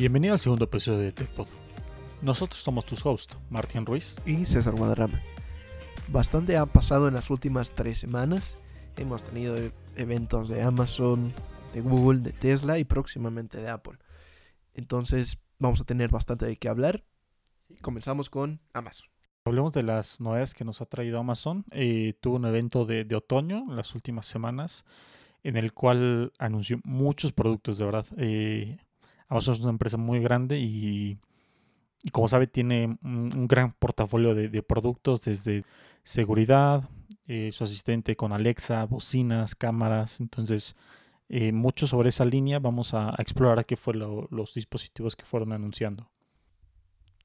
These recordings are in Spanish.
Bienvenido al segundo episodio de TechPod. Nosotros somos tus hosts, Martín Ruiz y César Guadarrama. Bastante ha pasado en las últimas tres semanas. Hemos tenido e- eventos de Amazon, de Google, de Tesla y próximamente de Apple. Entonces vamos a tener bastante de qué hablar. Comenzamos con Amazon. Hablemos de las novedades que nos ha traído Amazon. Eh, tuvo un evento de, de, otoño en las últimas semanas en el cual anunció muchos productos, de verdad. Eh, Amazon es una empresa muy grande y, y como sabe tiene un, un gran portafolio de, de, productos desde seguridad, eh, su asistente con Alexa, bocinas, cámaras. Entonces, eh, mucho sobre esa línea. Vamos a, a explorar qué fue lo, los dispositivos que fueron anunciando.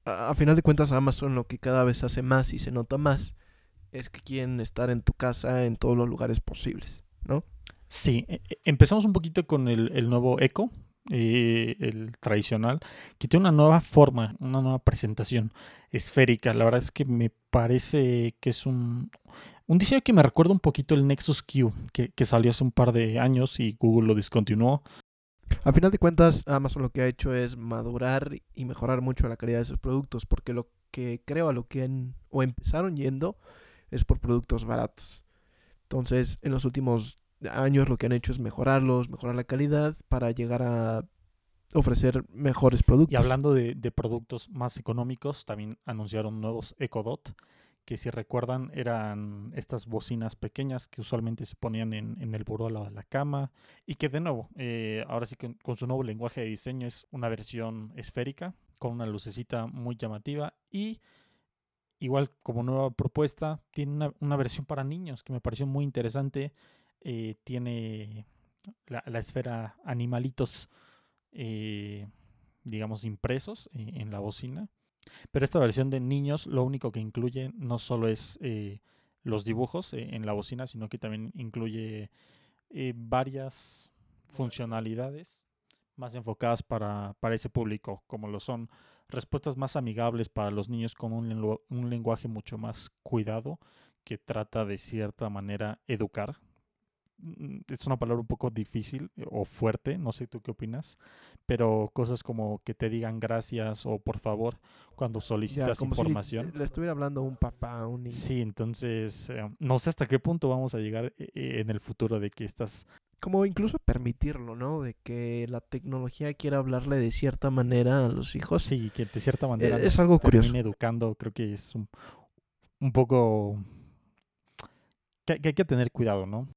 A, a final de cuentas, Amazon lo que cada vez hace más y se nota más es que quieren estar en tu casa en todos los lugares posibles, ¿no? Sí, e, empezamos un poquito con el, el nuevo Echo, el tradicional, que tiene una nueva forma, una nueva presentación esférica. La verdad es que me parece que es un, un diseño que me recuerda un poquito el Nexus Q, que, que salió hace un par de años y Google lo discontinuó. Al final de cuentas, Amazon lo que ha hecho es madurar y mejorar mucho la calidad de sus productos, porque lo que creo a lo que o empezaron yendo es por productos baratos. Entonces, en los últimos años lo que han hecho es mejorarlos, mejorar la calidad para llegar a ofrecer mejores productos. Y hablando de, de productos más económicos, también anunciaron nuevos Echo Dot, que si recuerdan eran estas bocinas pequeñas que usualmente se ponían en, en el buró al lado de la cama y que de nuevo, eh, ahora sí que con su nuevo lenguaje de diseño es una versión esférica con una lucecita muy llamativa y igual como nueva propuesta tiene una, una versión para niños que me pareció muy interesante eh, tiene la, esfera animalitos, eh, digamos, impresos eh, en la bocina. Pero esta versión de niños lo único que incluye no solo es eh, los dibujos en la bocina, sino que también incluye varias funcionalidades más enfocadas para, para, ese público, como lo son respuestas más amigables para los niños con un, un lenguaje mucho más cuidado que trata de cierta manera educar, es una palabra un poco difícil o fuerte, no sé tú qué opinas, pero cosas como que te digan gracias o por favor cuando solicitas ya, información. Si le estuviera hablando a un papá, a un niño. Sí, entonces eh, no sé hasta qué punto vamos a llegar eh, en el futuro de que estas... Como incluso permitirlo, ¿no? De que la tecnología quiera hablarle de cierta manera a los hijos. Sí, que de cierta manera... Es, es algo curioso. educando, creo que es un, un poco... Que hay que tener cuidado, ¿no?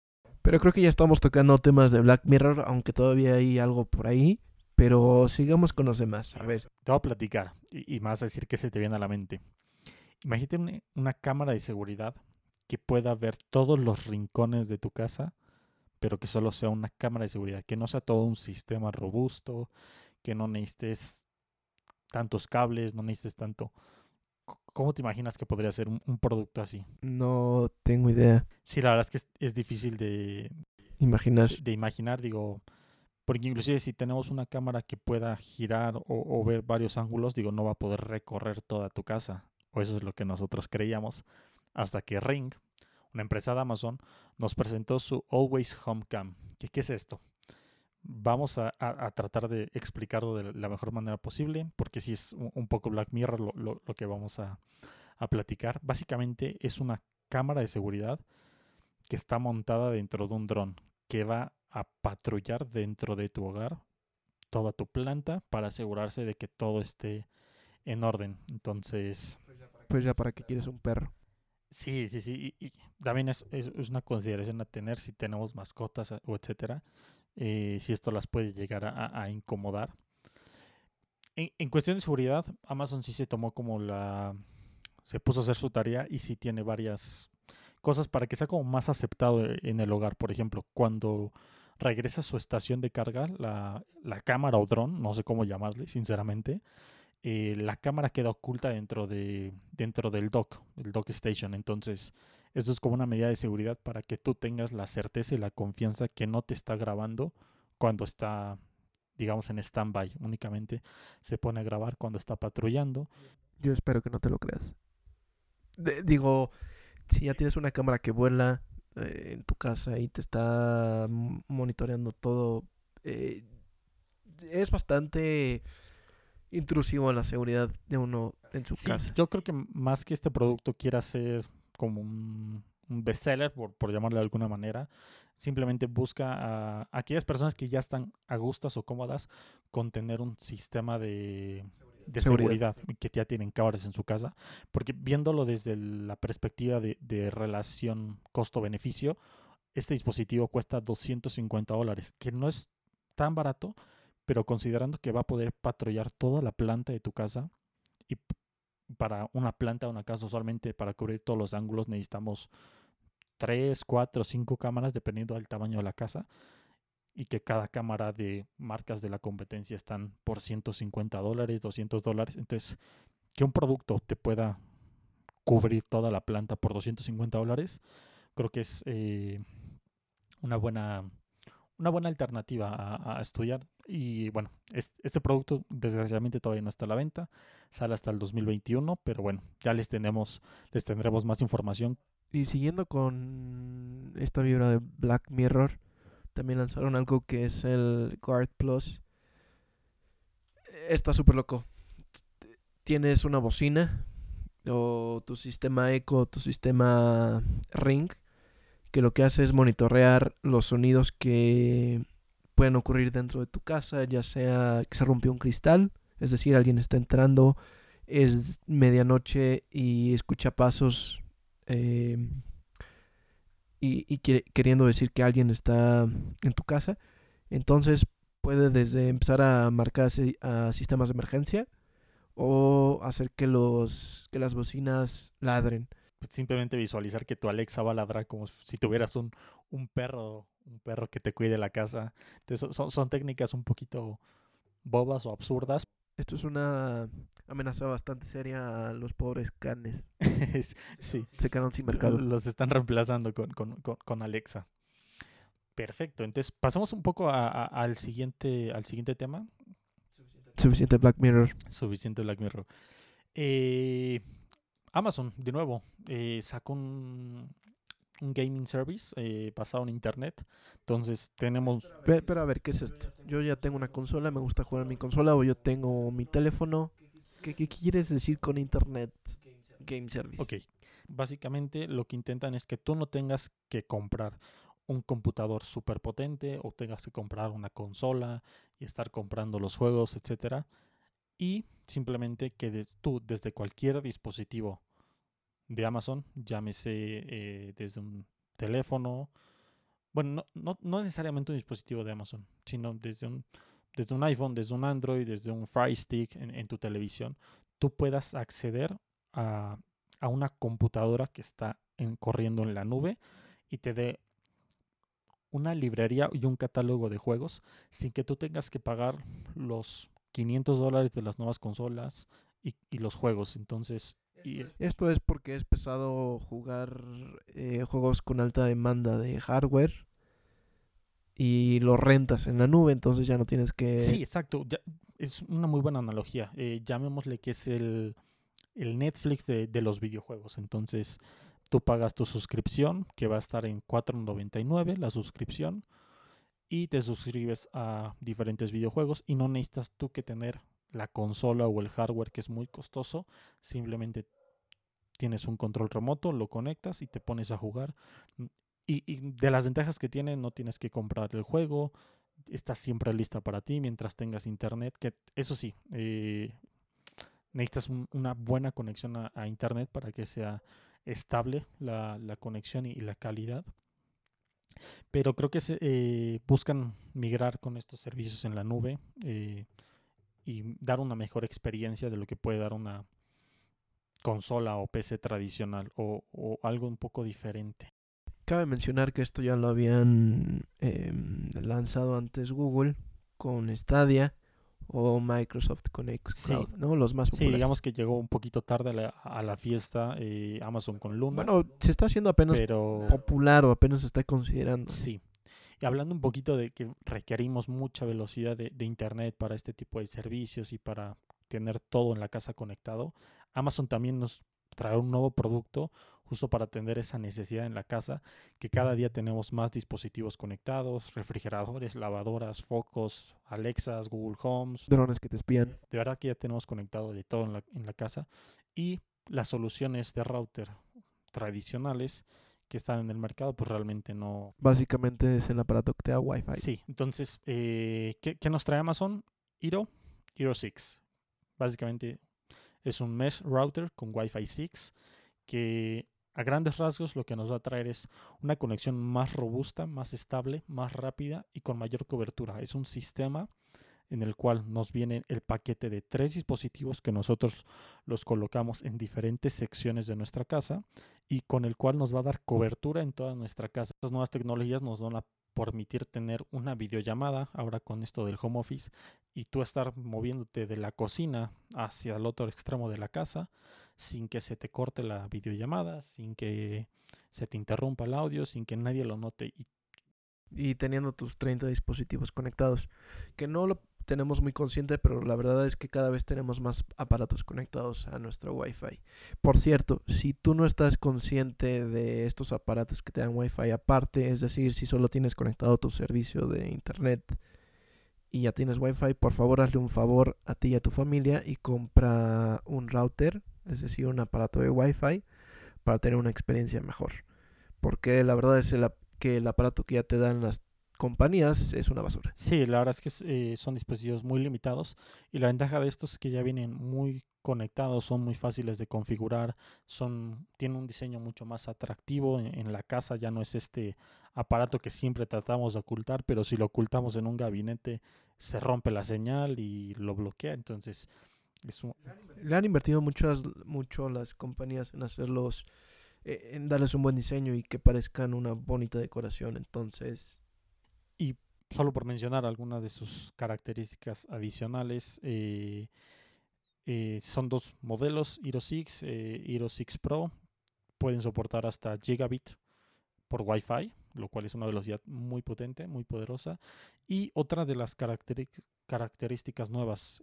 Pero creo que ya estamos tocando temas de Black Mirror, aunque todavía hay algo por ahí. Pero sigamos con los demás. A ver. Te voy a platicar y, y más a decir qué se te viene a la mente. Imagínate una, una, cámara de seguridad que pueda ver todos los rincones de tu casa, pero que solo sea una cámara de seguridad, que no sea todo un sistema robusto, que no necesites tantos cables, no necesites tanto. ¿Cómo te imaginas que podría ser un, un, producto así? No tengo idea. Sí, la verdad es que es, es difícil de imaginar. De, de, imaginar, digo, porque inclusive si tenemos una cámara que pueda girar o, o, ver varios ángulos, digo, no va a poder recorrer toda tu casa. O eso es lo que nosotros creíamos. Hasta que Ring, una empresa de Amazon, nos presentó su Always Home Cam. ¿Qué, qué es esto? Vamos a, a, a, tratar de explicarlo de la mejor manera posible, porque si sí es un, un, poco Black Mirror lo, lo, lo que vamos a, a, platicar. Básicamente es una cámara de seguridad que está montada dentro de un dron que va a patrullar dentro de tu hogar toda tu planta para asegurarse de que todo esté en orden. Entonces... Pues ya para qué quieres un perro. Sí, sí, sí. Y, y también es, es, es, una consideración a tener si tenemos mascotas o etcétera eh, si esto las puede llegar a, incomodar. En, en, cuestión de seguridad, Amazon sí se tomó como la... se puso a hacer su tarea y sí tiene varias cosas para que sea como más aceptado en el hogar. Por ejemplo, cuando regresa a su estación de carga, la, la cámara o dron, no sé cómo llamarle, sinceramente, eh, la cámara queda oculta dentro, de, dentro del dock, el dock station. Entonces, eso es como una medida de seguridad para que tú tengas la certeza y la confianza que no te está grabando cuando está, digamos, en stand-by. Únicamente se pone a grabar cuando está patrullando. Yo espero que no te lo creas. De, digo, si ya tienes una cámara que vuela eh, en tu casa y te está monitoreando todo, eh, es bastante intrusivo en la seguridad de uno en su Sí, casa. yo creo que más que este producto quiera ser como un, un bestseller, por, por llamarle de alguna manera, simplemente busca a aquellas personas que ya están a gustas o cómodas con tener un sistema de, de Seguridad. seguridad, que ya tienen cámaras en su casa, porque viéndolo desde la perspectiva de, de relación costo-beneficio, este dispositivo cuesta 250 dólares, que no es tan barato, pero considerando que va a poder patrullar toda la planta de tu casa y para una planta una casa usualmente para cubrir todos los ángulos necesitamos 3, 4, 5 cámaras dependiendo del tamaño de la casa y que cada cámara de marcas de la competencia están por 150 dólares, 200 dólares. Entonces, que un producto te pueda cubrir toda la planta por 250 dólares, creo que es eh, una buena una buena alternativa a estudiar. Y bueno, es- este producto desgraciadamente todavía no está a la venta, sale hasta el 2021, pero bueno, ya les tenemos, les tendremos más información. Y siguiendo con esta vibra de Black Mirror, también lanzaron algo que es el Guard Plus. Está súper loco. Tienes una bocina o tu sistema Echo, tu sistema Ring, que lo que hace es monitorear los sonidos que pueden ocurrir dentro de tu casa, ya sea que se rompió un cristal, es decir, alguien está entrando, es medianoche y escucha pasos eh, y, queriendo decir que alguien está en tu casa. Entonces puede desde empezar a marcar a sistemas de emergencia o hacer que los que las bocinas ladren. Simplemente visualizar que tu Alexa va a ladrar como si tuvieras un, un perro, un perro que te cuide la casa. Entonces, son- son, técnicas un poquito bobas o absurdas. Esto es una amenaza bastante seria a los pobres canes. Es- sí, Se quedaron sin mercado. los están reemplazando con, con- con- con Alexa. Perfecto, entonces pasamos un poco a- a- al, siguiente, al siguiente tema. Suficiente Black Mirror. Suficiente Black Mirror. Eh, Amazon, de nuevo, eh, sacó un, un gaming service eh, basado en internet. Entonces tenemos... Pe- Pero a ver, ¿qué es esto? Yo ya tengo una consola, me gusta jugar en mi consola o yo tengo mi teléfono. ¿Qué, qué quieres decir con internet game service? Ok, básicamente lo que intentan es que tú no tengas que comprar un computador súper potente o tengas que comprar una consola y estar comprando los juegos, etcétera. Y simplemente que des- tú desde cualquier dispositivo de Amazon, llámese eh, desde un teléfono, bueno, no, no, no necesariamente un dispositivo de Amazon, sino desde un, desde un iPhone, desde un Android, desde un Fire Stick en, en tu televisión, tú puedas acceder a, a una computadora que está en- corriendo en la nube y te dé una librería y un catálogo de juegos sin que tú tengas que pagar los 500 dólares de las nuevas consolas y, y los juegos. Entonces, y, Esto es porque es pesado jugar eh, juegos con alta demanda de hardware y los rentas en la nube, entonces ya no tienes que... Sí, exacto. ya- es una muy buena analogía. Eh, llamémosle que es el, el Netflix de, de los videojuegos. Entonces, tú pagas tu suscripción, que va a estar en 4.99 la suscripción, y te suscribes a diferentes videojuegos y no necesitas tú que tener la consola o el hardware que es muy costoso. Simplemente tienes un control remoto, lo conectas y te pones a jugar. Y, y de las ventajas que tiene, no tienes que comprar el juego, está siempre lista para ti mientras tengas internet. Que eso sí, eh, necesitas un- una buena conexión a, internet para que sea estable la, conexión y, la calidad. Pero creo que eh, buscan migrar con estos servicios en la nube eh, y dar una mejor experiencia de lo que puede dar una consola o PC tradicional o, o algo un poco diferente. Cabe mencionar que esto ya lo habían em, lanzado antes Google con Stadia o Microsoft con Xcloud, ¿no? Los más Sí, populares. digamos que llegó un poquito tarde a la, a la fiesta eh, Amazon con Luna. Bueno, se está haciendo apenas pero popular o apenas se está considerando. sí. Y hablando un poquito de que requerimos mucha velocidad de, de internet para este tipo de servicios y para tener todo en la casa conectado, Amazon también nos traer un nuevo producto justo para atender esa necesidad en la casa, que cada día tenemos más dispositivos conectados, refrigeradores, lavadoras, focos, Alexas, Google Homes. Drones que te espían. De verdad que ya tenemos conectado de todo en la, en la casa. Y las soluciones de router tradicionales que están en el mercado, pues realmente no... Básicamente es el aparato que te da Wi-Fi. Sí, entonces, eh, ¿qué, ¿qué, nos trae Amazon? Hero, Hero 6. Básicamente es un mesh router con Wi-Fi 6 que a grandes rasgos lo que nos va a traer es una conexión más robusta, más estable, más rápida y con mayor cobertura. Es un sistema en el cual nos viene el paquete de tres dispositivos que nosotros los colocamos en diferentes secciones de nuestra casa y con el cual nos va a dar cobertura en toda nuestra casa. Estas nuevas tecnologías nos van a permitir tener una videollamada ahora con esto del home office y tú estar moviéndote de la cocina hacia el otro extremo de la casa sin que se te corte la videollamada, sin que se te interrumpa el audio, sin que nadie lo note y teniendo tus 30 dispositivos conectados, que no lo tenemos muy consciente, pero la verdad es que cada vez tenemos más aparatos conectados a nuestro Wi-Fi. Por cierto, si tú no estás consciente de estos aparatos que te dan Wi-Fi aparte, es decir, si solo tienes conectado tu servicio de internet y ya tienes Wi-Fi, por favor hazle un favor a ti y a tu familia y compra un router, es decir, un aparato de Wi-Fi para tener una experiencia mejor. Porque la verdad es que el aparato que ya te dan las compañías es una basura. Sí, la verdad es que eh, son dispositivos muy limitados y la ventaja de estos es que ya vienen muy conectados, son muy fáciles de configurar, son tienen un diseño mucho más atractivo en, la casa, ya no es este aparato que siempre tratamos de ocultar, pero si lo ocultamos en un gabinete se rompe la señal y lo bloquea, entonces es le han invertido muchas mucho las compañías en hacerlos eh, en darles un buen diseño y que parezcan una bonita decoración, entonces y solo por mencionar algunas de sus características adicionales, eh, eh, son dos modelos, Hero 6, eh, Hero 6 Pro, pueden soportar hasta gigabit por Wi-Fi, lo cual es una velocidad muy potente, muy poderosa. Y otra de las características nuevas,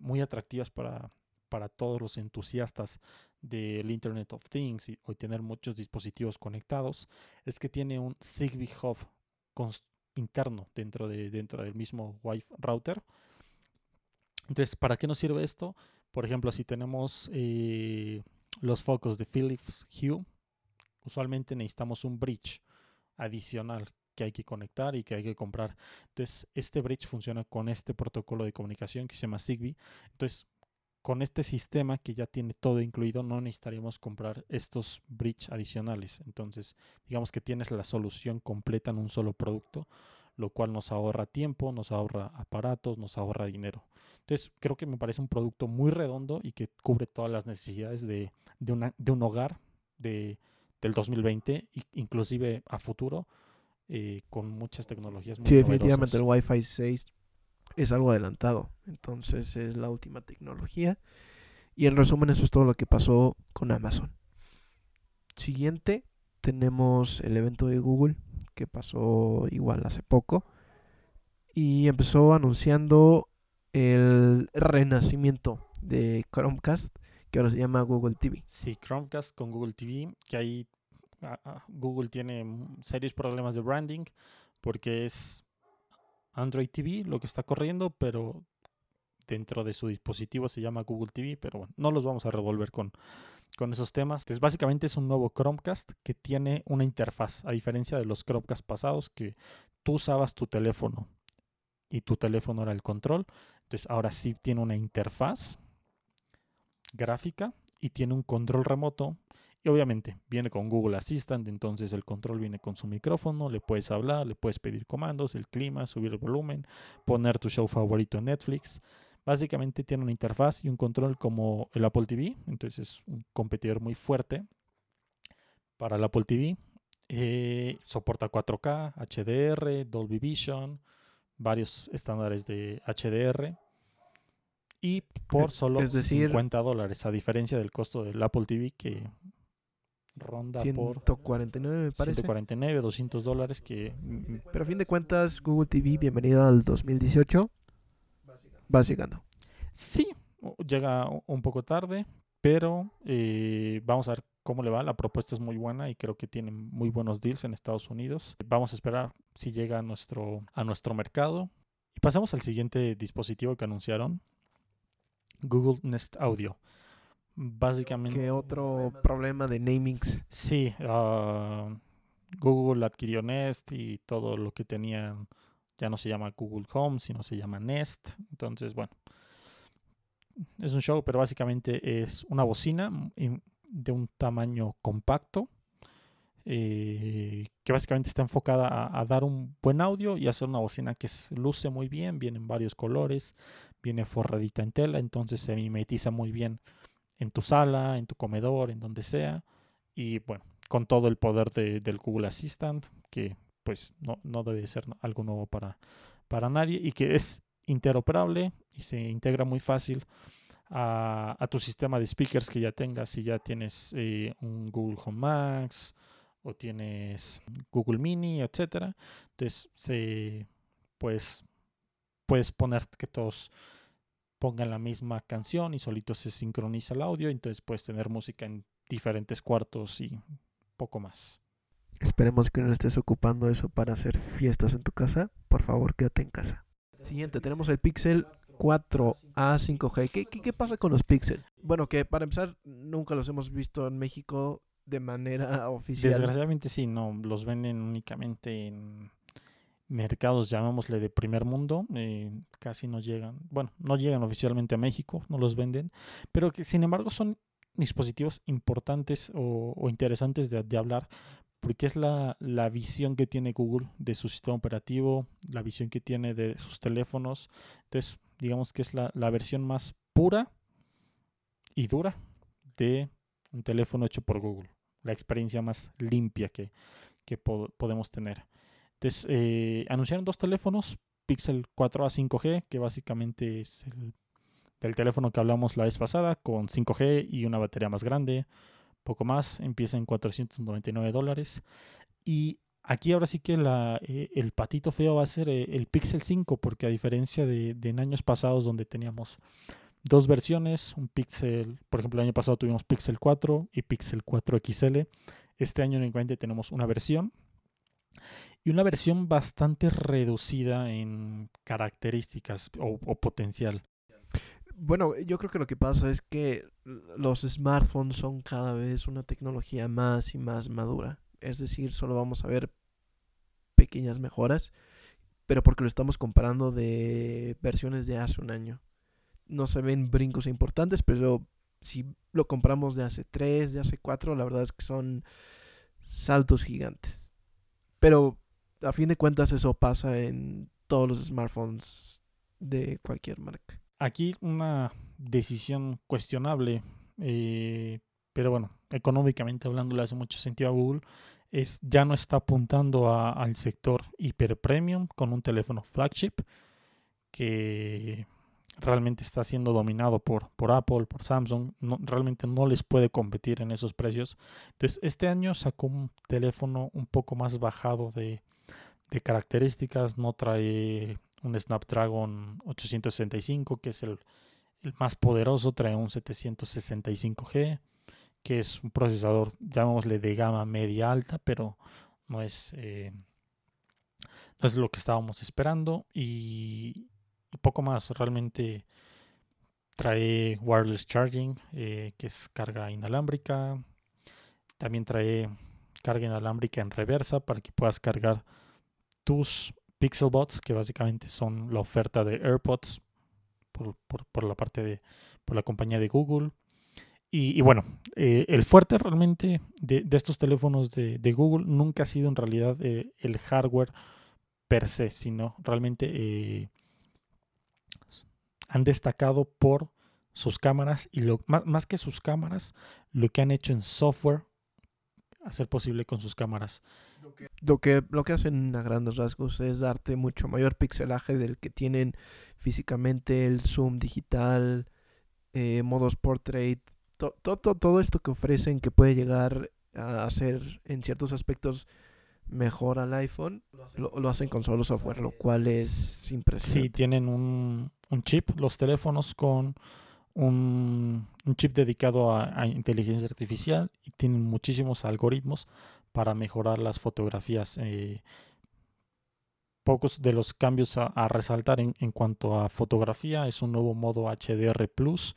muy atractivas para, para todos los entusiastas del Internet of Things y, y tener muchos dispositivos conectados, es que tiene un Zigbee Hub interno dentro, de, dentro del mismo Wi-Fi router. Entonces, ¿para qué nos sirve esto? Por ejemplo, si tenemos eh, los focos de Philips Hue, usualmente necesitamos un bridge adicional que hay que conectar y que hay que comprar. Entonces, este bridge funciona con este protocolo de comunicación que se llama Zigbee. Entonces, con este sistema que ya tiene todo incluido, no necesitaríamos comprar estos bridge adicionales. Entonces, digamos que tienes la solución completa en un solo producto, lo cual nos ahorra tiempo, nos ahorra aparatos, nos ahorra dinero. Entonces, creo que me parece un producto muy redondo y que cubre todas las necesidades de, una, de un hogar de, del 2020, inclusive a futuro, eh, con muchas tecnologías muy Sí, definitivamente el Wi-Fi 6 es algo adelantado. Entonces es la última tecnología. Y en resumen eso es todo lo que pasó con Amazon. Siguiente tenemos el evento de Google que pasó igual hace poco. Y empezó anunciando el renacimiento de Chromecast, que ahora se llama Google TV. Sí, Chromecast con Google TV, que ahí ah, ah, Google tiene serios problemas de branding porque es Android TV lo que está corriendo, pero dentro de su dispositivo se llama Google TV, pero bueno, no los vamos a revolver con, con esos temas. Entonces, básicamente es un nuevo Chromecast que tiene una interfaz, a diferencia de los Chromecast pasados que tú usabas tu teléfono y tu teléfono era el control. Entonces, ahora sí tiene una interfaz gráfica y tiene un control remoto y obviamente viene con Google Assistant, entonces el control viene con su micrófono, le puedes hablar, le puedes pedir comandos, el clima, subir el volumen, poner tu show favorito en Netflix. Básicamente tiene una interfaz y un control como el Apple TV, entonces es un competidor muy fuerte para el Apple TV. Eh, soporta 4K, HDR, Dolby Vision, varios estándares de HDR y por solo 50 dólares, a diferencia del costo del Apple TV que ronda 149 me parece. 149, 200 dólares que... Mm, Pero a fin de cuentas, Google TV, bienvenido al 2018. Va llegando. Sí, llega un poco tarde, pero eh, vamos a ver cómo le va. La propuesta es muy buena y creo que tiene muy buenos deals en Estados Unidos. Vamos a esperar si llega a nuestro, a nuestro mercado. Y pasamos al siguiente dispositivo que anunciaron, Google Nest Audio. Básicamente. ¿Qué otro problema de namings? Sí, uh, Google adquirió Nest y todo lo que tenían ya no se llama Google Home, sino se llama Nest. Entonces, bueno, es un show, pero básicamente es una bocina de un tamaño compacto. Eh, que básicamente está enfocada a, dar un buen audio y hacer una bocina que luce muy bien, viene en varios colores, viene forradita en tela, entonces se mimetiza muy bien en tu sala, en tu comedor, en donde sea. Y bueno, con todo el poder del Google Assistant, que pues no, no debe ser algo nuevo para, para nadie y que es interoperable y se integra muy fácil a, tu sistema de speakers que ya tengas. Si ya tienes eh, un Google Home Max o tienes Google Mini, etcétera. Entonces, se, pues, puedes poner que todos pongan la misma canción y solito se sincroniza el audio. Entonces, puedes tener música en diferentes cuartos y poco más. Esperemos que no estés ocupando eso para hacer fiestas en tu casa. Por favor, quédate en casa. Siguiente, tenemos el Pixel 4A 5G. ¿Qué, qué, pasa con los Pixel? Bueno, que para empezar, nunca los hemos visto en México de manera oficial. Desgraciadamente sí, no, los venden únicamente en mercados, llamémosle de primer mundo, eh, casi no llegan, bueno, no llegan oficialmente a México, no los venden, pero que sin embargo son dispositivos importantes o, interesantes de, hablar porque es la, la, visión que tiene Google de su sistema operativo, la visión que tiene de sus teléfonos. Entonces, digamos que es la, la versión más pura y dura de un teléfono hecho por Google. La experiencia más limpia que, que podemos tener. Entonces, eh, anunciaron dos teléfonos, Pixel 4a 5G, que básicamente es el del teléfono que hablamos la vez pasada, con 5G y una batería más grande poco más, empieza en 499 dólares. Y aquí ahora sí que eh, el patito feo va a ser eh, el Pixel 5, porque a diferencia de, en años pasados donde teníamos dos versiones, un Pixel, por ejemplo el año pasado tuvimos Pixel 4 y Pixel 4 XL, este año únicamente tenemos una versión y una versión bastante reducida en características o, potencial. Bueno, yo creo que lo que pasa es que los smartphones son cada vez una tecnología más y más madura. Es decir, solo vamos a ver pequeñas mejoras, pero porque lo estamos comparando de versiones de hace un año. No se ven brincos importantes, pero si lo compramos de hace 3, de hace 4, la verdad es que son saltos gigantes. Pero a fin de cuentas eso pasa en todos los smartphones de cualquier marca. Aquí una decisión cuestionable, eh, pero bueno, económicamente hablando le hace mucho sentido a Google, es ya no está apuntando al sector hiper premium con un teléfono flagship que realmente está siendo dominado por, por Apple, por Samsung, realmente no les puede competir en esos precios. Entonces, este año sacó un teléfono un poco más bajado de, de características, no trae un Snapdragon 865, que es el, más poderoso, trae un 765G, que es un procesador, llamémosle de gama media alta, pero no es, eh, no es lo que estábamos esperando. Y, poco más, realmente trae wireless charging, eh, que es carga inalámbrica. También trae carga inalámbrica en reversa para que puedas cargar tus Pixelbots, que básicamente son la oferta de AirPods por, la parte de por la compañía de Google. Y, bueno, eh, el fuerte realmente de, estos teléfonos de, Google nunca ha sido en realidad eh, el hardware per se, sino realmente eh, han destacado por sus cámaras y lo, más, más, que sus cámaras, lo que han hecho en software hacer posible con sus cámaras. Lo que, lo que hacen a grandes rasgos es darte mucho mayor pixelaje del que tienen físicamente, el zoom digital, eh, modos portrait, todo todo esto que ofrecen que puede llegar a ser en ciertos aspectos mejor al iPhone, lo, hacen con solo software, lo cual es impresionante. Sí, tienen un, un chip, los teléfonos con un, chip dedicado a, inteligencia artificial y tienen muchísimos algoritmos para mejorar las fotografías. Eh, pocos de los cambios a, resaltar en, cuanto a fotografía es un nuevo modo HDR Plus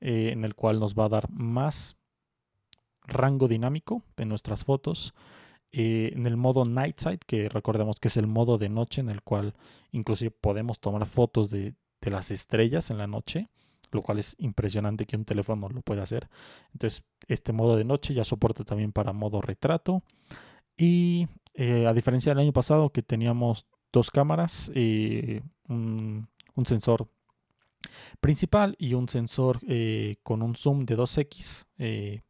eh, en el cual nos va a dar más rango dinámico de nuestras fotos. Eh, en el modo Night que recordemos que es el modo de noche en el cual inclusive podemos tomar fotos de las estrellas en la noche lo cual es impresionante que un teléfono lo pueda hacer. Entonces, este modo de noche ya soporta también para modo retrato. Y eh, a diferencia del año pasado que teníamos dos cámaras, y un, sensor principal y un sensor eh, con un zoom de 2x eh,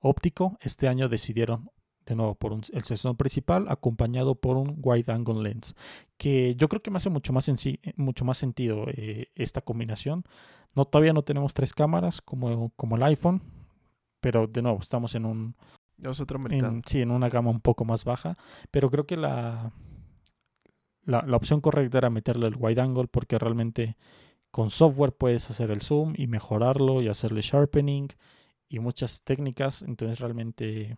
óptico, este año decidieron de nuevo por el sensor principal acompañado por un wide angle lens que yo creo que me hace mucho más, mucho más sentido esta combinación no, todavía no tenemos tres cámaras como, como el iPhone, pero de nuevo estamos en un... Mercado. sí, en una gama un poco más baja, pero creo que la, la, la opción correcta era meterle el wide angle porque realmente con software puedes hacer el zoom y mejorarlo y hacerle sharpening y muchas técnicas, entonces realmente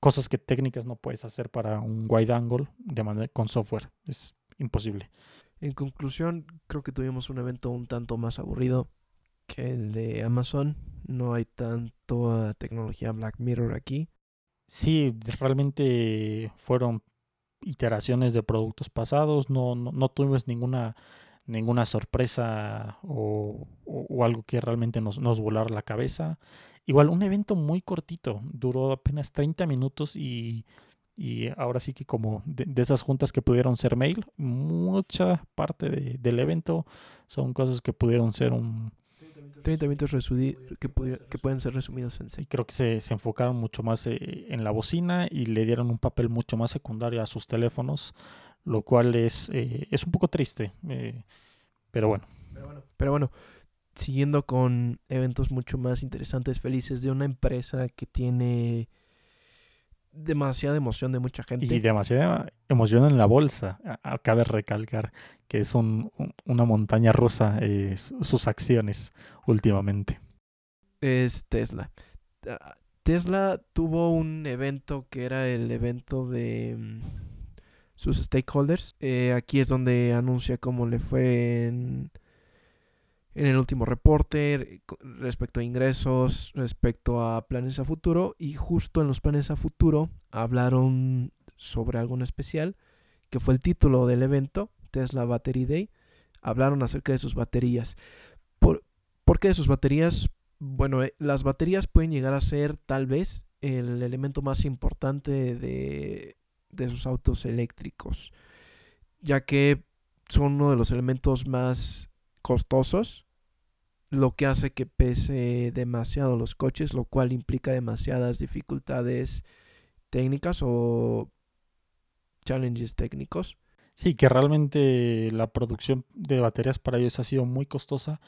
cosas que técnicas no puedes hacer para un wide angle de manera con software, es imposible. En conclusión, creo que tuvimos un evento un tanto más aburrido que el de Amazon. No hay tanto tecnología Black Mirror aquí. Sí, realmente fueron iteraciones de productos pasados. No, no, tuvimos ninguna, ninguna sorpresa o, algo que realmente nos, nos volara la cabeza. Igual, un evento muy cortito. Duró apenas 30 minutos y y ahora sí que como de, esas juntas que pudieron ser mail, mucha parte del evento son cosas que pudieron ser un, 30 minutos que, que, pueden ser resumidos en sí. Creo que se, se enfocaron mucho más eh, en la bocina y le dieron un papel mucho más secundario a sus teléfonos, lo cual es, eh, es un poco triste, eh, pero bueno. Pero bueno, siguiendo con eventos mucho más interesantes, felices de una empresa que tiene demasiada emoción de mucha gente. Y demasiada emoción en la bolsa. Cabe recalcar que es un, una montaña rusa eh, sus acciones últimamente. Es Tesla. Ah, Tesla tuvo un evento que era el evento de mm, sus stakeholders. Eh, aquí es donde anuncia cómo le fue en en el último reporte respecto a ingresos, respecto a planes a futuro y justo en los planes a futuro hablaron sobre algo en especial que fue el título del evento, Tesla Battery Day. Hablaron acerca de sus baterías. ¿Por, qué de sus baterías? Bueno, eh, las baterías pueden llegar a ser tal vez el elemento más importante de, de sus autos eléctricos, ya que son uno de los elementos más costosos, lo que hace que pese demasiado los coches, lo cual implica demasiadas dificultades técnicas o challenges técnicos. Sí, que realmente la producción de baterías para ellos ha sido muy costosa.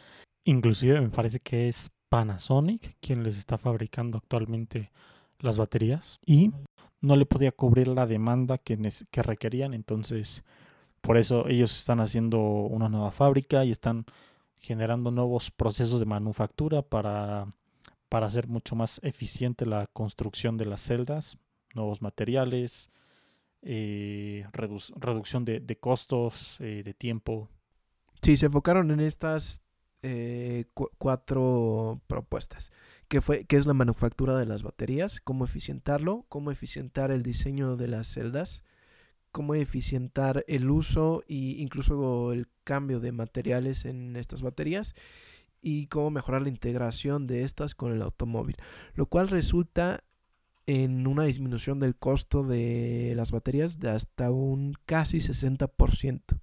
Inclusive me parece que es Panasonic quien les está fabricando actualmente las baterías y no le podía cubrir la demanda que, que requerían. Entonces por eso ellos están haciendo una nueva fábrica y están generando nuevos procesos de manufactura para, para hacer mucho más eficiente la construcción de las celdas, nuevos materiales, eh, reducción de, costos, eh, de tiempo. Sí, se enfocaron en estas eh, cuatro propuestas, que, fue, que es la manufactura de las baterías, cómo eficientarlo, cómo eficientar el diseño de las celdas, cómo eficientar el uso e incluso el cambio de materiales en estas baterías y cómo mejorar la integración de estas con el automóvil, lo cual resulta en una disminución del costo de las baterías de hasta un casi 60%.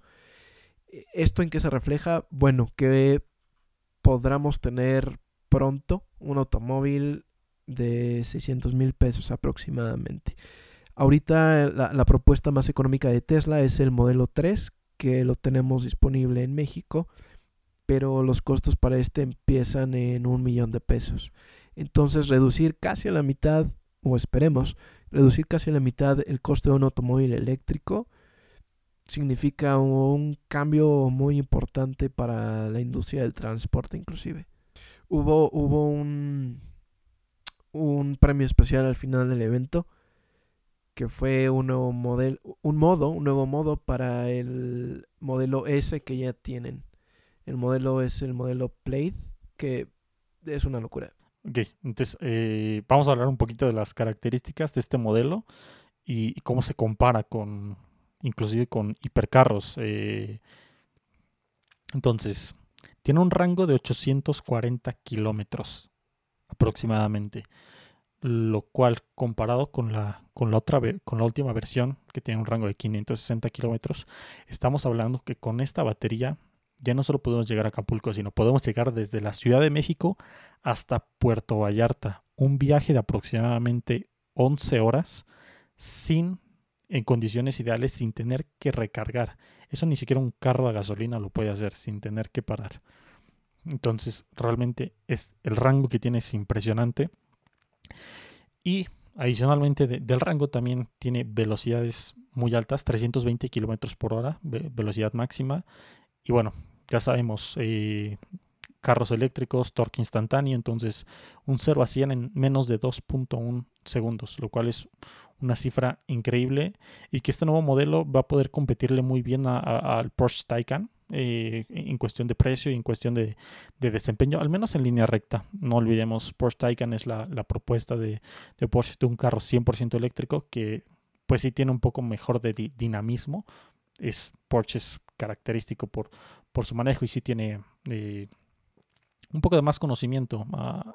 E, ¿Esto en qué se refleja? Bueno, que podamos tener pronto un automóvil de 600 mil pesos aproximadamente. Ahorita la, propuesta más económica de Tesla es el modelo 3, que lo tenemos disponible en México, pero los costos para este empiezan en un millón de pesos. Entonces reducir casi a la mitad, o esperemos, reducir casi a la mitad el coste de un automóvil eléctrico significa un cambio muy importante para la industria del transporte inclusive. Hubo, hubo un, un premio especial al final del evento que fue un nuevo modelo, un modo, un nuevo modo para el modelo S que ya tienen. El modelo es el modelo Plate, que es una locura. Ok, entonces eh, vamos a hablar un poquito de las características de este modelo y, cómo se compara con, inclusive con hipercarros. Eh. entonces, tiene un rango de 840 kilómetros aproximadamente, lo cual comparado con la, con la otra con la última versión que tiene un rango de 560 kilómetros, estamos hablando que con esta batería ya no solo podemos llegar a Acapulco, sino podemos llegar desde la Ciudad de México hasta Puerto Vallarta. Un viaje de aproximadamente 11 horas sin en condiciones ideales sin tener que recargar. Eso ni siquiera un carro de gasolina lo puede hacer sin tener que parar. Entonces, realmente es el rango que tiene es impresionante. Y adicionalmente del rango también tiene velocidades muy altas, 320 kilómetros por hora, velocidad máxima. Y bueno, ya sabemos, eh, carros eléctricos, torque instantáneo, entonces un 0 a 100 en menos de 2.1 segundos, lo cual es una cifra increíble y que este nuevo modelo va a poder competirle muy bien al Porsche Taycan. Eh, en cuestión de precio y en cuestión de, desempeño, al menos en línea recta. No olvidemos, Porsche Taycan es la, propuesta de, Porsche de un carro 100% eléctrico que pues sí tiene un poco mejor de dinamismo. Es Porsche es característico por, por su manejo y sí tiene eh, un poco de más conocimiento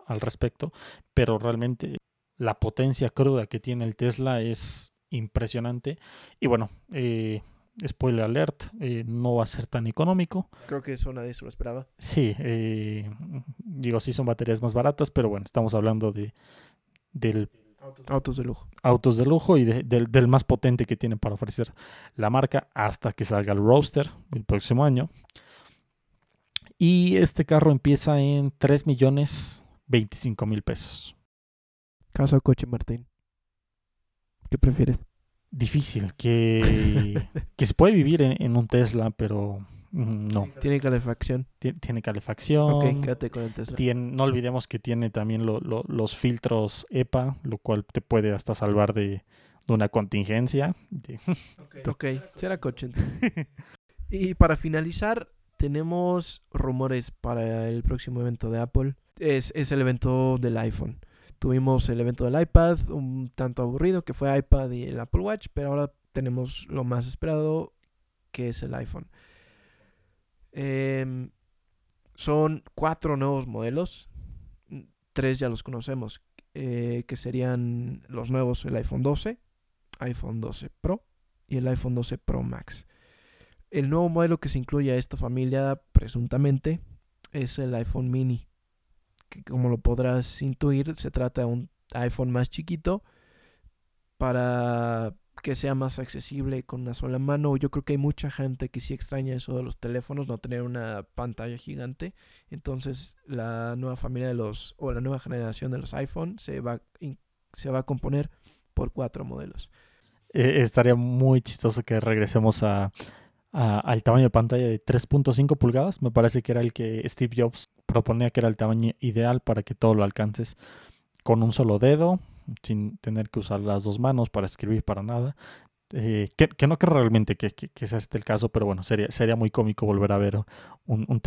al respecto, pero realmente la potencia cruda que tiene el Tesla es impresionante. Y bueno, eh, spoiler alert, eh, no va a ser tan económico. Creo que eso nadie se lo esperaba. Sí, digo, sí son baterías más baratas, pero bueno, estamos hablando de del Autos de lujo. Autos de lujo y del, del, más potente que tienen para ofrecer la marca hasta que salga el Roadster el próximo año. Y este carro empieza en 3 millones 25 mil pesos. Caso coche, Martín. ¿Qué prefieres? Difícil, que, que se puede vivir en, un Tesla, pero mm, no. Tiene calefacción. Tiene, calefacción. Ok, quédate con el Tesla. no olvidemos que tiene también los filtros EPA, lo cual te puede hasta salvar de, una contingencia. ok, okay. será coche. y para finalizar, tenemos rumores para el próximo evento de Apple. Es, el evento del iPhone. Tuvimos el evento del iPad, un tanto aburrido, que fue iPad y el Apple Watch, pero ahora tenemos lo más esperado, que es el iPhone. Em, son cuatro nuevos modelos. Tres ya los conocemos, eh, que serían los nuevos, el iPhone 12, iPhone 12 Pro y el iPhone 12 Pro Max. El nuevo modelo que se incluye a esta familia, presuntamente, es el iPhone mini. Como lo podrás intuir, se trata de un iPhone más chiquito para que sea más accesible con una sola mano. Yo creo que hay mucha gente que sí extraña eso de los teléfonos, no tener una pantalla gigante. Entonces la nueva familia de los, o la nueva generación de los iPhone se va, se va a componer por cuatro modelos. Eh, estaría muy chistoso que regresemos a al tamaño de pantalla de 3.5 pulgadas. Me parece que era el que Steve Jobs proponía que era el tamaño ideal para que todo lo alcances con un solo dedo, sin tener que usar las dos manos para escribir para nada. Eh, que, no creo realmente que, que, sea este el caso, pero bueno, sería, sería muy cómico volver a ver un,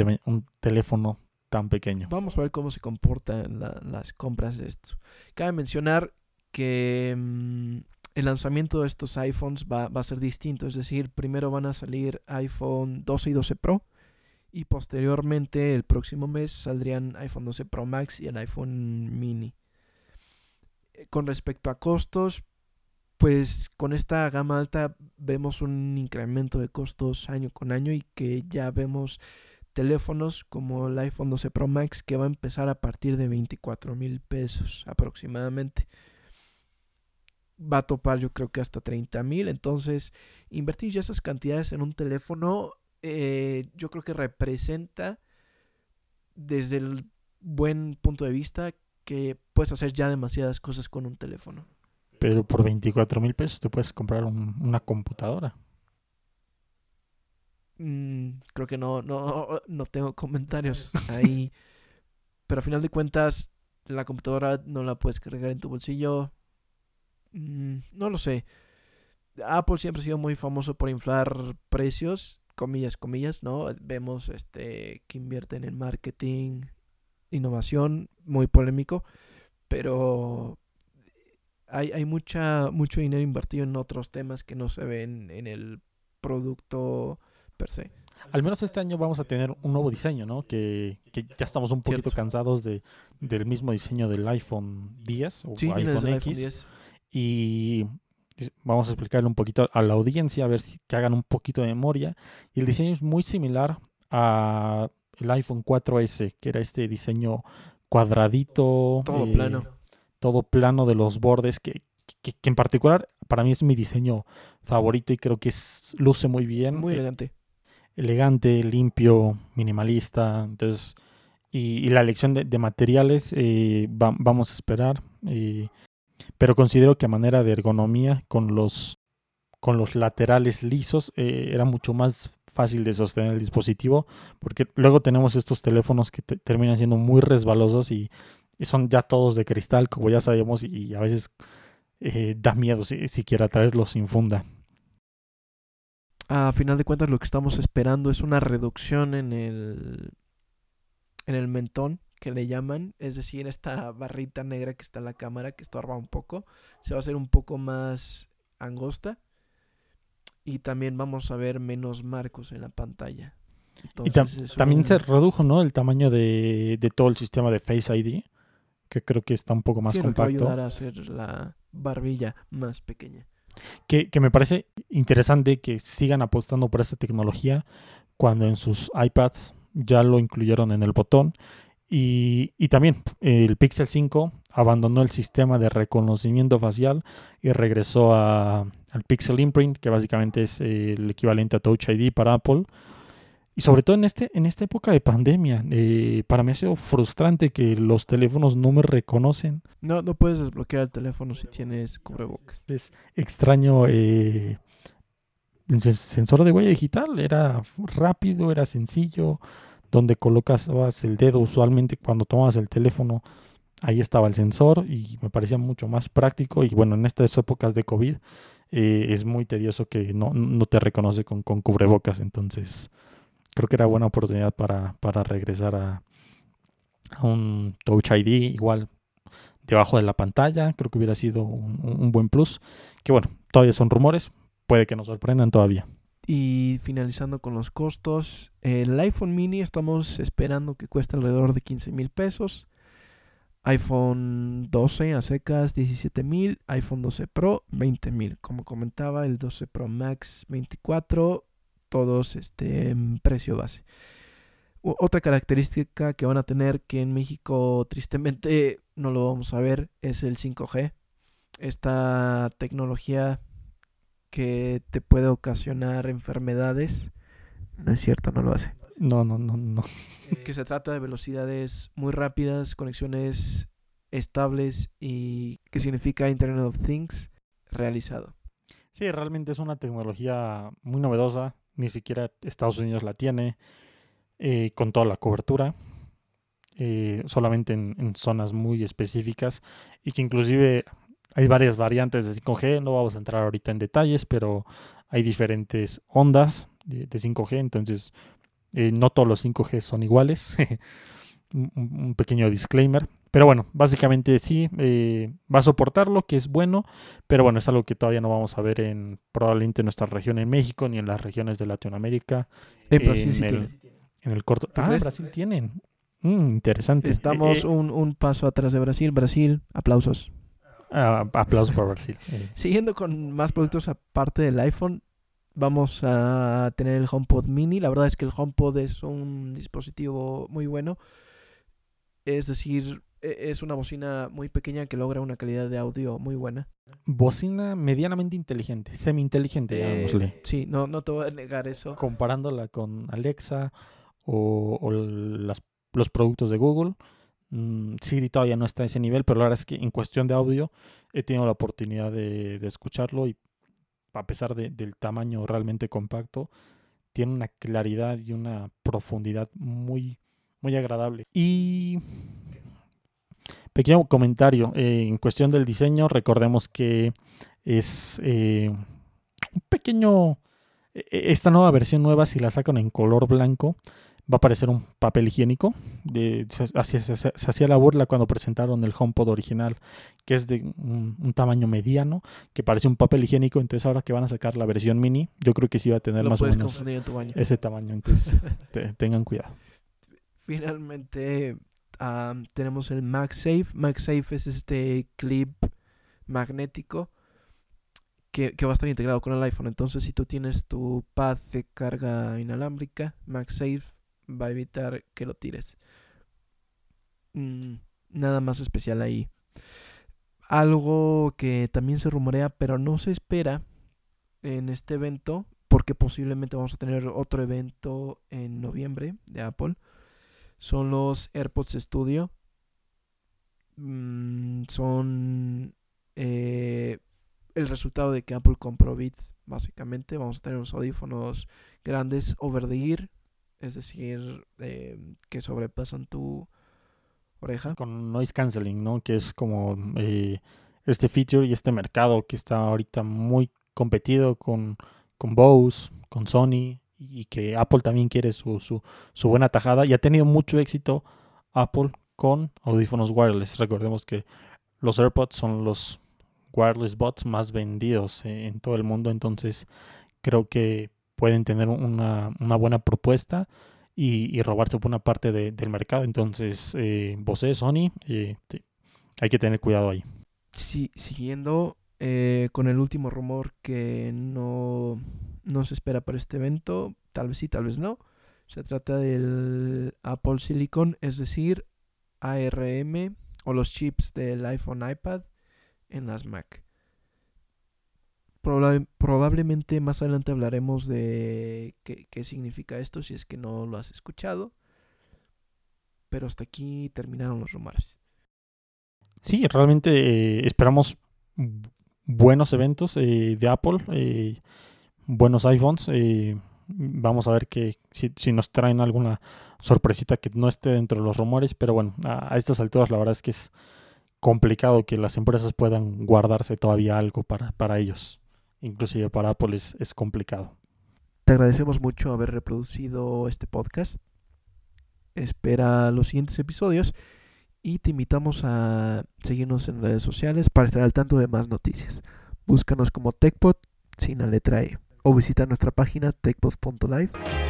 teléfono tan pequeño. Vamos a ver cómo se comportan las compras de esto. Cabe mencionar que mm, el lanzamiento de estos iPhones va, a ser distinto. Es decir, primero van a salir iPhone 12 y 12 Pro. Y posteriormente, el próximo mes, saldrían iPhone 12 Pro Max y el iPhone mini. Eh, con respecto a costos, pues con esta gama alta vemos un incremento de costos año con año y que ya vemos teléfonos como el iPhone 12 Pro Max que va a empezar a partir de 24 mil pesos aproximadamente va a topar yo creo que hasta 30 mil. Entonces, invertir ya esas cantidades en un teléfono, eh, yo creo que representa desde el buen punto de vista que puedes hacer ya demasiadas cosas con un teléfono. Pero por 24 mil pesos te puedes comprar una computadora. Mm, creo que no, no, no tengo comentarios ahí. pero a final de cuentas la computadora no la puedes cargar en tu bolsillo. Mm, no lo sé. Apple siempre ha sido muy famoso por inflar precios, comillas, comillas, ¿no? Vemos este que invierten en marketing, innovación, muy polémico, pero hay, hay mucha, mucho dinero invertido en otros temas que no se ven en el producto per se. Al menos este año vamos a tener un nuevo diseño, ¿no? Que, que ya estamos un poquito Cierto. cansados de, del mismo diseño del iPhone 10 o Sí, iPhone X. iPhone 10. Y vamos a explicarle un poquito a la audiencia, a ver si que hagan un poquito de memoria. Y el diseño es muy similar a el iPhone 4S, que era este diseño cuadradito. Todo eh, plano. todo plano de los bordes, que, que- que en particular para mí es mi diseño favorito y creo que es- luce muy bien. Muy eh, elegante. elegante, limpio, minimalista. Entonces, y, y la elección de, de materiales eh, va- vamos a esperar. Pero considero que a manera de ergonomía, con los, con los laterales lisos, eh, era mucho más fácil de sostener el dispositivo, porque luego tenemos estos teléfonos que te- terminan siendo muy resbalosos y, son ya todos de cristal, como ya sabemos, y, y a veces eh, da miedo si, siquiera traerlos sin funda. A final de cuentas lo que estamos esperando es una reducción en el en el mentón que le llaman, es decir, esta barrita negra que está en la cámara que estorba un poco, se va a hacer un poco más angosta y también vamos a ver menos marcos en la pantalla. Y tam- también se redujo, ¿no? El tamaño de, de todo el sistema de Face ID, que creo que está un poco más sí, lo que va a compacto. ayudar a hacer la barbilla más pequeña. Que, que me parece interesante que sigan apostando por esta tecnología cuando en sus iPads ya lo incluyeron en el botón. Y, y también el Pixel 5 abandonó el sistema de reconocimiento facial y regresó a- al Pixel Imprint, que básicamente es el equivalente a Touch ID para Apple. Y sobre todo en, este, en esta época de pandemia, eh, para mí ha sido frustrante que los teléfonos no me reconocen. No, no puedes desbloquear el teléfono si tienes cubrebocas. Es extraño eh, el sen- sensor de huella digital. Era rápido, era sencillo. Donde colocas el dedo usualmente cuando tomabas el teléfono, ahí estaba el sensor y me parecía mucho más práctico. Y bueno, en estas épocas de COVID eh, es muy tedioso que no, no te reconoce con, con cubrebocas. Entonces creo que era buena oportunidad para, para regresar a, un Touch ID igual debajo de la pantalla. Creo que hubiera sido un- un buen plus. Que bueno, todavía son rumores. Puede que nos sorprendan todavía. Y finalizando con los costos, el iPhone mini estamos esperando que cueste alrededor de 15 mil pesos. iPhone 12 a secas 17 mil, iPhone 12 Pro 20 mil. Como comentaba, el 12 Pro Max 24, todos este, en precio base. Otra característica que van a tener que en México tristemente no lo vamos a ver es el 5G. Esta tecnología que te puede ocasionar enfermedades. No es cierto, no lo hace. No, no, no, no. Que se trata de velocidades muy rápidas, conexiones estables y que significa Internet of Things realizado. Sí, realmente es una tecnología muy novedosa. Ni siquiera Estados Unidos la tiene eh, con toda la cobertura. eh, solamente en, en zonas muy específicas y que inclusive hay varias variantes de 5G. No vamos a entrar ahorita en detalles, pero hay diferentes ondas de, de 5G. Entonces, eh, no todos los 5G son iguales. un, pequeño disclaimer. Pero bueno, básicamente sí, eh, va a soportarlo, que es bueno. Pero bueno, es algo que todavía no vamos a ver en probablemente en nuestra región en México ni en las regiones de Latinoamérica. En Brasil en sí el- tiene. En el corto. ¿Tú Ah, crees? Brasil tienen. Mm, interesante. Estamos Eh, eh, un, un paso atrás de Brasil. Brasil, aplausos. Ah, aplausos para Brasil. Siguiendo con más productos aparte del iPhone, vamos a tener el HomePod Mini. La verdad es que el HomePod es un dispositivo muy bueno. Es decir, e- es una bocina muy pequeña que logra una calidad de audio muy buena. bocina medianamente inteligente, semi-inteligente, Eh, llamémosle. sí, no, no te voy a negar eso. Comparándola con Alexa o, o las- los productos de Google. Mm, Siri todavía no está a ese nivel, pero la verdad es que en cuestión de audio he tenido la oportunidad de, escucharlo y a pesar de- del tamaño realmente compacto, tiene una claridad y una profundidad muy, muy agradable. Y Pequeño comentario eh, en cuestión del diseño, recordemos que es eh, un pequeño, e, e, esta nueva versión nueva, si la sacan en color blanco, va a aparecer un papel higiénico. De, se, se, hacía la burla cuando presentaron el HomePod original, que es de un, tamaño mediano, que parece un papel higiénico. Entonces ahora que van a sacar la versión mini, yo creo que sí va a tener más o menos ese tamaño. Entonces tengan cuidado. Finalmente tenemos el MagSafe. MagSafe es este clip magnético que, que, va a estar integrado con el iPhone. Entonces si tú tienes tu pad de carga inalámbrica, MagSafe va a evitar que lo tires. Mm, nada más especial ahí. Algo que también se rumorea, pero no se espera en este evento, porque posiblemente vamos a tener otro evento en noviembre de Apple, son los AirPods Studio. Mm, son eh, el resultado de que Apple compró Beats, básicamente. Vamos a tener unos audífonos grandes over the ear es decir, eh, que sobrepasan tu oreja. Con noise canceling, ¿no? Que es como eh, este feature y este mercado que está ahorita muy competido con, con Bose, con Sony y que Apple también quiere su, su, su buena tajada y ha tenido mucho éxito Apple con audífonos wireless. Recordemos que los AirPods son los wireless bots más vendidos eh, en todo el mundo, entonces creo que pueden tener una, buena propuesta y, robarse por una parte del mercado. Entonces, eh, Sony, eh, hay que tener cuidado ahí. Siguiendo eh, con el último rumor que no, no se espera para este evento, tal vez sí, tal vez no. Se trata del Apple Silicon, es decir, ARM o los chips del iPhone iPad en las Mac probablemente más adelante hablaremos de qué, significa esto si es que no lo has escuchado. Pero hasta aquí terminaron los rumores. Sí, realmente eh, esperamos buenos eventos eh, de Apple, eh, buenos iPhones. vamos a ver que si, nos traen alguna sorpresita que no esté dentro de los rumores. Pero bueno, a, estas alturas la verdad es que es complicado que las empresas puedan guardarse todavía algo para, para ellos inclusive para Apple es, complicado. Te agradecemos mucho haber reproducido este podcast. Espera los siguientes episodios y te invitamos a seguirnos en redes sociales para estar al tanto de más noticias. Búscanos como TechPod sin la letra E o visita nuestra página techpod.live